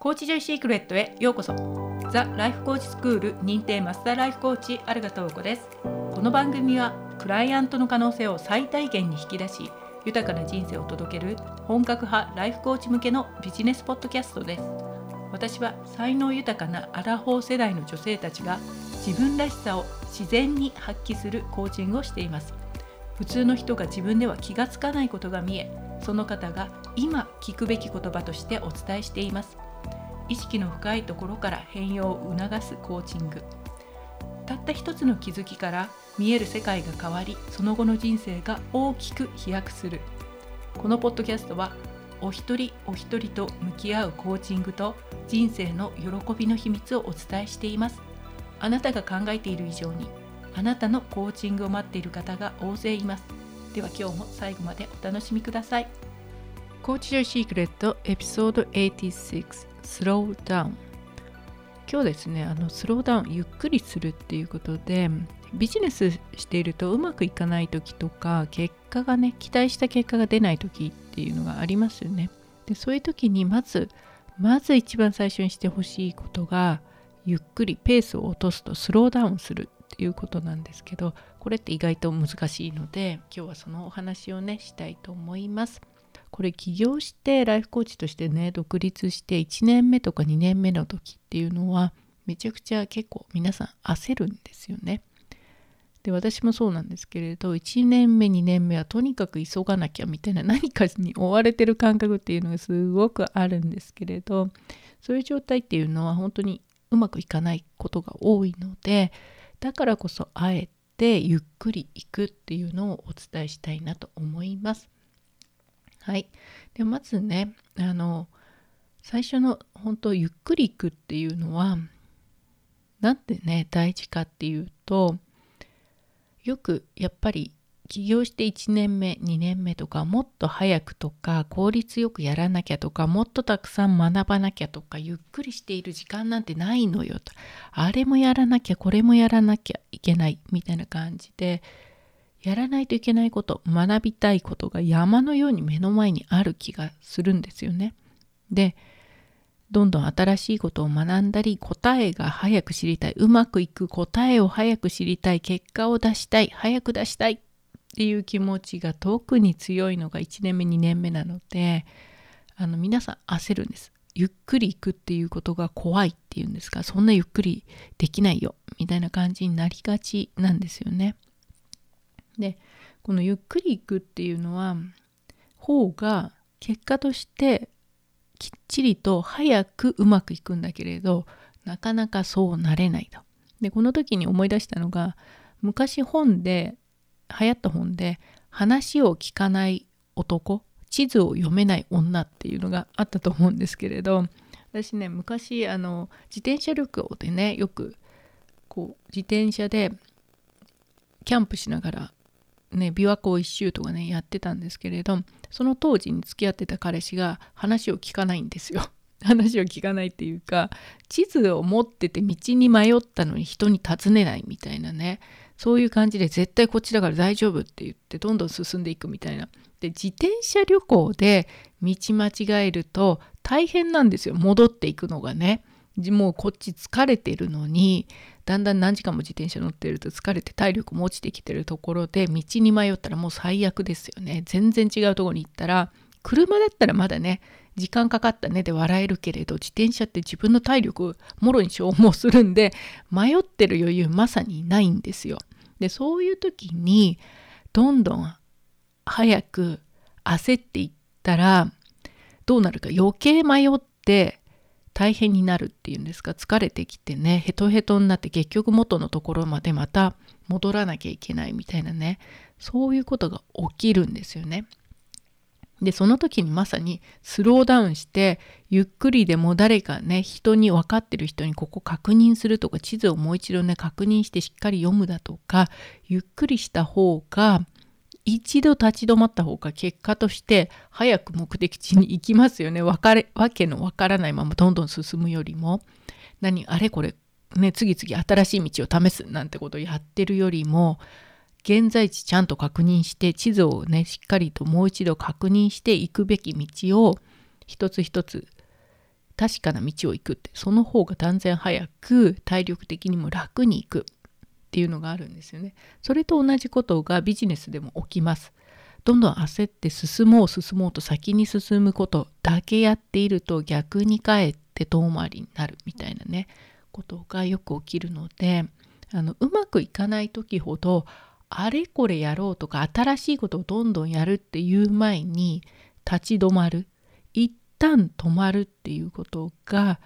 コーチジョイシークレットへようこそ。ザ・ライフコーチスクール認定マスターライフコーチあるがとうこです。この番組はクライアントの可能性を最大限に引き出し豊かな人生を届ける本格派ライフコーチ向けのビジネスポッドキャストです。私は才能豊かなアラフォー世代の女性たちが自分らしさを自然に発揮するコーチングをしています。普通の人が自分では気がつかないことが見えその方が今聞くべき言葉としてお伝えしています。意識の深いところから変容を促すコーチング。たった一つの気づきから見える世界が変わりその後の人生が大きく飛躍する。このポッドキャストはお一人お一人と向き合うコーチングと人生の喜びの秘密をお伝えしています。あなたが考えている以上にあなたのコーチングを待っている方が大勢います。では今日も最後までお楽しみください。コーチジョイシークレットエピソード86スローダウン今日ですねあのスローダウンゆっくりするっていうことでビジネスしているとうまくいかない時とか結果がね期待した結果が出ない時っていうのがありますよね。でそういう時にまずまず一番最初にしてほしいことがゆっくりペースを落とすとスローダウンするっていうことなんですけどこれって意外と難しいので今日はそのお話をねしたいと思います。これ起業してライフコーチとしてね独立して1年目とか2年目の時っていうのはめちゃくちゃ結構皆さん焦るんですよね。で私もそうなんですけれど1年目2年目はとにかく急がなきゃみたいな何かに追われてる感覚っていうのがすごくあるんですけれどそういう状態っていうのは本当にうまくいかないことが多いのでだからこそあえてゆっくりいくっていうのをお伝えしたいなと思います。はい。でまずね、あの、最初の本当ゆっくり行くっていうのは、なんでね、大事かっていうと、よくやっぱり起業して1年目2年目とかもっと早くとか効率よくやらなきゃとかもっとたくさん学ばなきゃとかゆっくりしている時間なんてないのよとあれもやらなきゃこれもやらなきゃいけないみたいな感じでやらないといけないこと学びたいことが山のように目の前にある気がするんですよね。でどんどん新しいことを学んだり答えが早く知りたいうまくいく答えを早く知りたい結果を出したい早く出したいっていう気持ちが特に強いのが1年目2年目なのであの皆さん焦るんです。ゆっくり行くっていうことが怖いっていうんですかそんなゆっくりできないよみたいな感じになりがちなんですよね。でこのゆっくりいくっていうのは方が結果としてきっちりと早くうまくいくんだけれどなかなかそうなれないと。でこの時に思い出したのが昔本で流行った本で話を聞かない男地図を読めない女っていうのがあったと思うんですけれど私ね昔あの自転車旅行でねよくこう自転車でキャンプしながらね琵琶湖一周とかねやってたんですけれどその当時に付き合ってた彼氏が話を聞かないんですよ。話を聞かないっていうか地図を持ってて道に迷ったのに人に尋ねないみたいなねそういう感じで絶対こっちだから大丈夫って言ってどんどん進んでいくみたいな。で自転車旅行で道間違えると大変なんですよ戻っていくのがね。もうこっち疲れてるのにだんだん何時間も自転車乗ってると疲れて体力も落ちてきてるところで道に迷ったらもう最悪ですよね全然違うとこに行ったら車だったらまだね時間かかったねで笑えるけれど自転車って自分の体力もろに消耗するんで迷ってる余裕まさにないんですよ。でそういう時にどんどん早く焦っていったらどうなるか余計迷って大変になるっていうんですか？疲れてきてねヘトヘトになって結局元のところまでまた戻らなきゃいけないみたいなねそういうことが起きるんですよね。でその時にまさにスローダウンしてゆっくりでも誰かね人に分かってる人にここ確認するとか地図をもう一度ね確認してしっかり読むだとかゆっくりした方が一度立ち止まった方が結果として早く目的地に行きますよね。わかれわけのわからないままどんどん進むよりも。何あれ？これね次々新しい道を試すなんてことをやってるよりも現在地ちゃんと確認して地図をねしっかりともう一度確認して行くべき道を一つ一つ確かな道を行くって。その方が断然早く体力的にも楽に行く。っていうのがあるんですよね。それと同じことがビジネスでも起きます。どんどん焦って進もう進もうと先に進むことだけやっていると逆にかえって遠回りになるみたいなねことがよく起きるのであのうまくいかない時ほどあれこれやろうとか新しいことをどんどんやるっていう前に立ち止まる一旦止まるっていうことが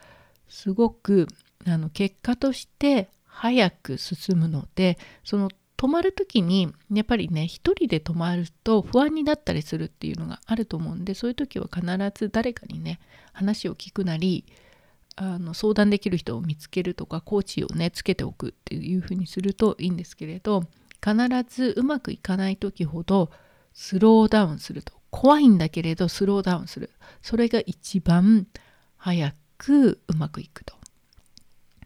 すごくあの結果として早く進むのでその止まる時にやっぱりね一人で止まると不安になったりするっていうのがあると思うんでそういう時は必ず誰かにね話を聞くなりあの相談できる人を見つけるとかコーチをねつけておくっていうふうにするといいんですけれど必ずうまくいかない時ほどスローダウンすると怖いんだけれどスローダウンする。それが一番早くうまくいくと。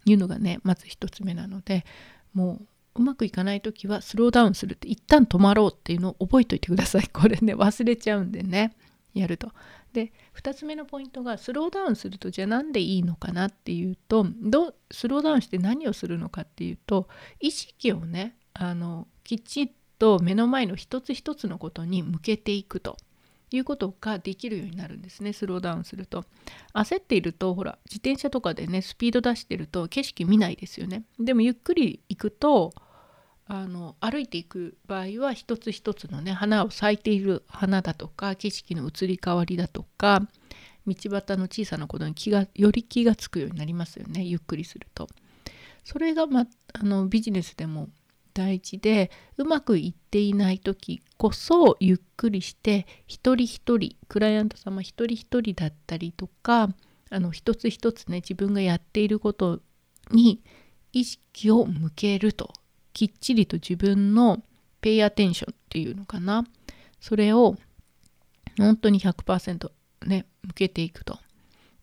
いうのがねまず一つ目なのでもううまくいかない時はスローダウンするって一旦止まろうっていうのを覚えておいてください これね忘れちゃうんでねやると。で2つ目のポイントがスローダウンするとじゃあ何でいいのかなっていうとどスローダウンして何をするのかっていうと意識をねあのきちっと目の前の一つ一つのことに向けていくということができるようになるんですねスローダウンすると焦っているとほら自転車とかでねスピード出してると景色見ないですよねでもゆっくり行くとあの歩いていく場合は一つ一つのね花を咲いている花だとか景色の移り変わりだとか道端の小さなことに気がより気がつくようになりますよねゆっくりすると。それが、ま、あのビジネスでも大事でうまくいっていない時こそゆっくりして一人一人クライアント様一人一人だったりとかあの一つ一つね自分がやっていることに意識を向けるときっちりと自分のペイアテンションっていうのかな。それを本当に100%ね向けていくと。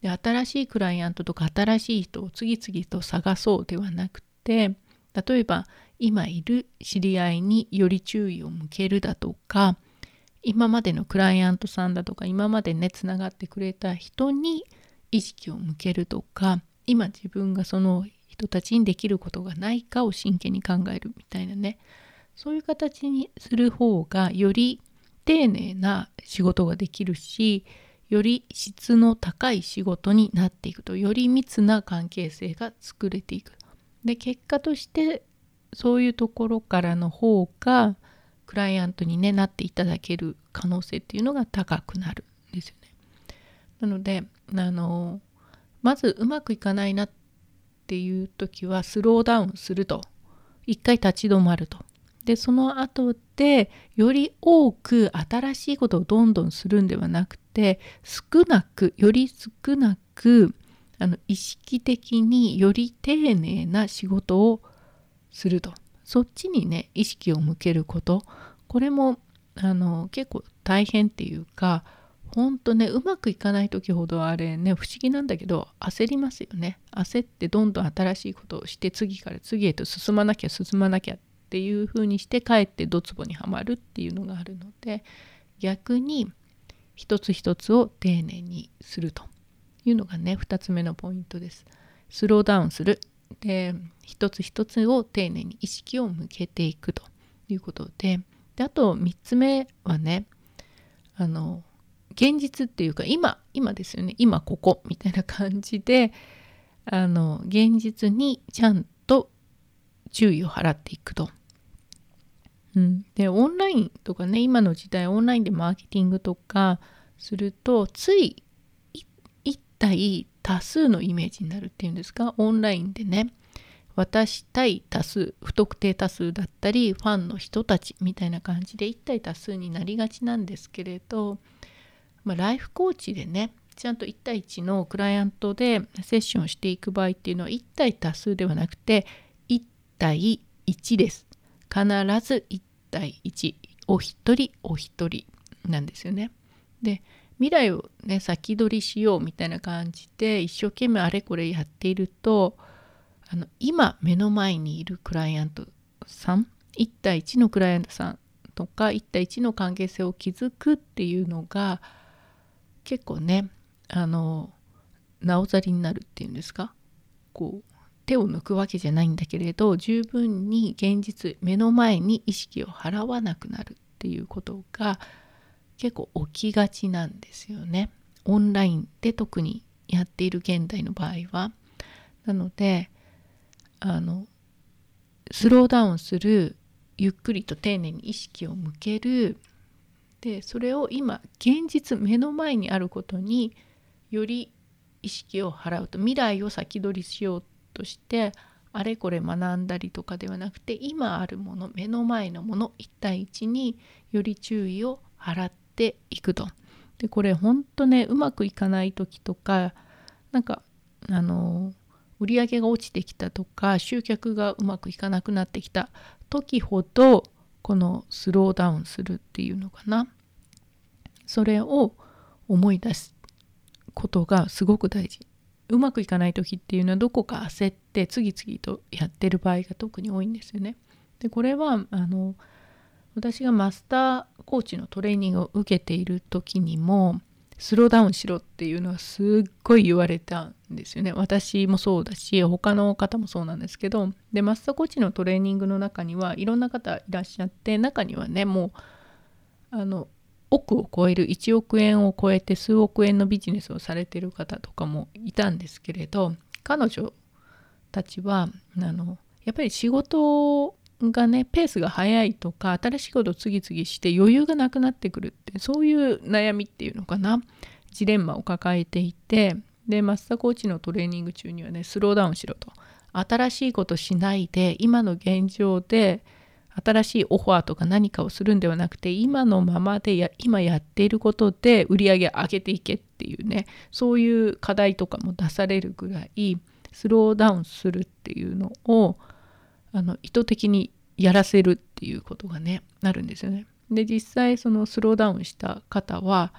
で新しいクライアントとか新しい人を次々と探そうではなくて例えば今いる知り合いにより注意を向けるだとか今までのクライアントさんだとか今までねつながってくれた人に意識を向けるとか今自分がその人たちにできることがないかを真剣に考えるみたいなねそういう形にする方がより丁寧な仕事ができるしより質の高い仕事になっていくとより密な関係性が作れていく。で結果としてそういうところからの方がクライアントに、ね、なっていただける可能性っていうのが高くなるんですよね。なのであのまずうまくいかないなっていう時はスローダウンすると一回立ち止まるとでその後でより多く新しいことをどんどんするんではなくて少なくより少なくあの意識的により丁寧な仕事をすると。そっちにね意識を向けること。これもあの結構大変っていうかほんとねうまくいかない時ほどあれね不思議なんだけど焦りますよね。焦ってどんどん新しいことをして次から次へと進まなきゃ進まなきゃっていう風にしてかえってドツボにはまるっていうのがあるので逆に一つ一つを丁寧にするというのがね2つ目のポイントです。スローダウンする。で一つ一つを丁寧に意識を向けていくということで。であと3つ目はねあの現実っていうか今今ですよね。今ここみたいな感じであの現実にちゃんと注意を払っていくと。うん、でオンラインとかね今の時代オンラインでマーケティングとかするとつい一体多数のイメージになるっていうんですか？オンラインでね私対多数不特定多数だったりファンの人たちみたいな感じで一体多数になりがちなんですけれどまあ、ライフコーチでねちゃんと1対1のクライアントでセッションしていく場合っていうのは1対多数ではなくて1対1です。必ず1対1お一人お一人なんですよね。で未来をね先取りしようみたいな感じで一生懸命あれこれやっているとあの今目の前にいるクライアントさん1対1のクライアントさんとか1対1の関係性を築くっていうのが結構ねあのなおざりになるっていうんですか？こう手を抜くわけじゃないんだけれど十分に現実目の前に意識を払わなくなるっていうことが結構起きがちなんですよね。オンラインで特にやっている現代の場合は。なのであのスローダウンするゆっくりと丁寧に意識を向けるでそれを今現実目の前にあることにより意識を払うと未来を先取りしようとしてあれこれ学んだりとかではなくて今あるもの目の前のもの一対一により注意を払っていくと。でこれほんとねうまくいかない時とかなんかあの売り上げが落ちてきたとか集客がうまくいかなくなってきた時ほどこのスローダウンするっていうのかなそれを思い出すことがすごく大事うまくいかない時っていうのはどこか焦って次々とやってる場合が特に多いんですよね。でこれはあの私がマスターコーチのトレーニングを受けている時にもスローダウンしろっていうのはすっごい言われたんですよね。私もそうだし他の方もそうなんですけどでマスターコーチのトレーニングの中にはいろんな方いらっしゃって中にはねもうあの億を超える1億円を超えて数億円のビジネスをされてる方とかもいたんですけれど彼女たちはあのやっぱり仕事がねペースが速いとか新しいことを次々して余裕がなくなってくるってそういう悩みっていうのかな。ジレンマを抱えていてでマスターコーチのトレーニング中にはねスローダウンしろと。新しいことしないで今の現状で新しいオファーとか何かをするんではなくて今のままでや今やっていることで売り上げ上げていけっていうねそういう課題とかも出されるぐらいスローダウンするっていうのをあの意図的にやらせるっていうことがねなるんですよね。で実際そのスローダウンした方は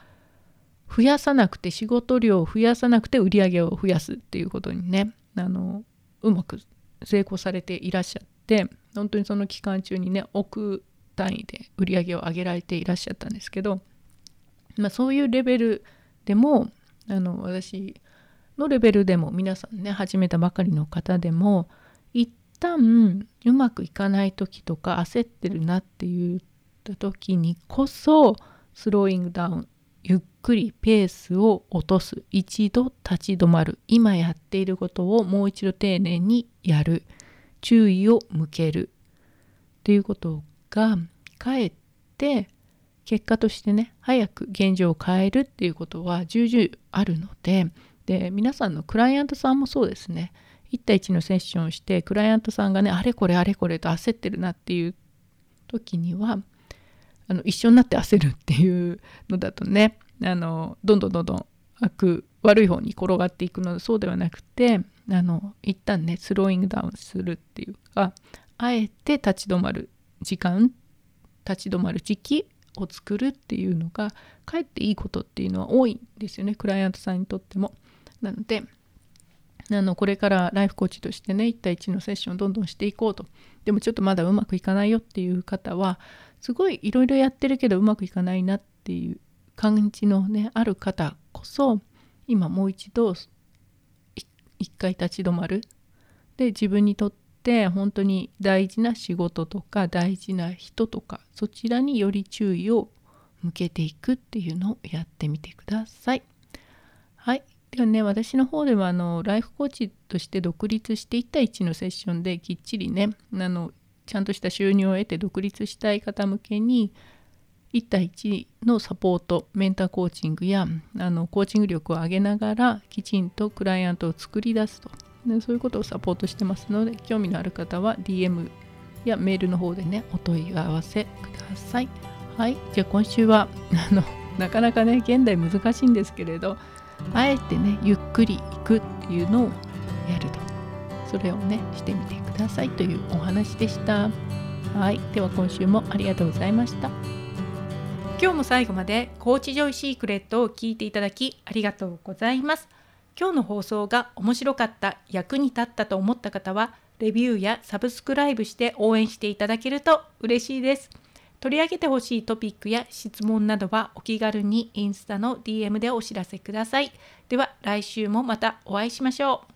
増やさなくて仕事量を増やさなくて売り上げを増やすっていうことにねあのうまく成功されていらっしゃって本当にその期間中にね億単位で売り上げを上げられていらっしゃったんですけど、まあ、そういうレベルでもあの私のレベルでも皆さんね始めたばかりの方でも旦うまくいかない時とか焦ってるなって言った時にこそスローイングダウンゆっくりペースを落とす。一度立ち止まる。今やっていることをもう一度丁寧にやる。注意を向ける。っていうことがかえって結果としてね早く現状を変えるっていうことは重々あるのでで皆さんのクライアントさんもそうですね。1対1のセッションをしてクライアントさんがねあれこれあれこれと焦ってるなっていう時にはあの一緒になって焦るっていうのだとねあのどんどんどんどん悪悪い方に転がっていくのでそうではなくてあの一旦ねスローイングダウンするっていうかあえて立ち止まる時間立ち止まる時期を作るっていうのがかえっていいことっていうのは多いんですよねクライアントさんにとっても。なのであのこれからライフコーチとしてね1対1のセッションをどんどんしていこうとでもちょっとまだうまくいかないよっていう方はすごいいろいろやってるけどうまくいかないなっていう感じのねある方こそ今もう一度一回立ち止まるで自分にとって本当に大事な仕事とか大事な人とかそちらにより注意を向けていくっていうのをやってみてください。はい。ではね、私の方ではあのライフコーチとして独立して1対1のセッションできっちりね、あのちゃんとした収入を得て独立したい方向けに1対1のサポートメンターコーチングやあのコーチング力を上げながらきちんとクライアントを作り出すと。でそういうことをサポートしてますので興味のある方は DM やメールの方でねお問い合わせください。はい。じゃあ今週はあのなかなかね現代難しいんですけれどあえてねゆっくり行くっていうのをやるとそれをねしてみてくださいというお話でしたはいでは今週もありがとうございました今日も最後までコーチジョイシークレットを聞いていただきありがとうございます。今日の放送が面白かった、役に立ったと思った方は、レビューやサブスクライブして応援していただけると嬉しいです。取り上げてほしいトピックや質問などはお気軽にインスタの DM でお知らせください。では来週もまたお会いしましょう。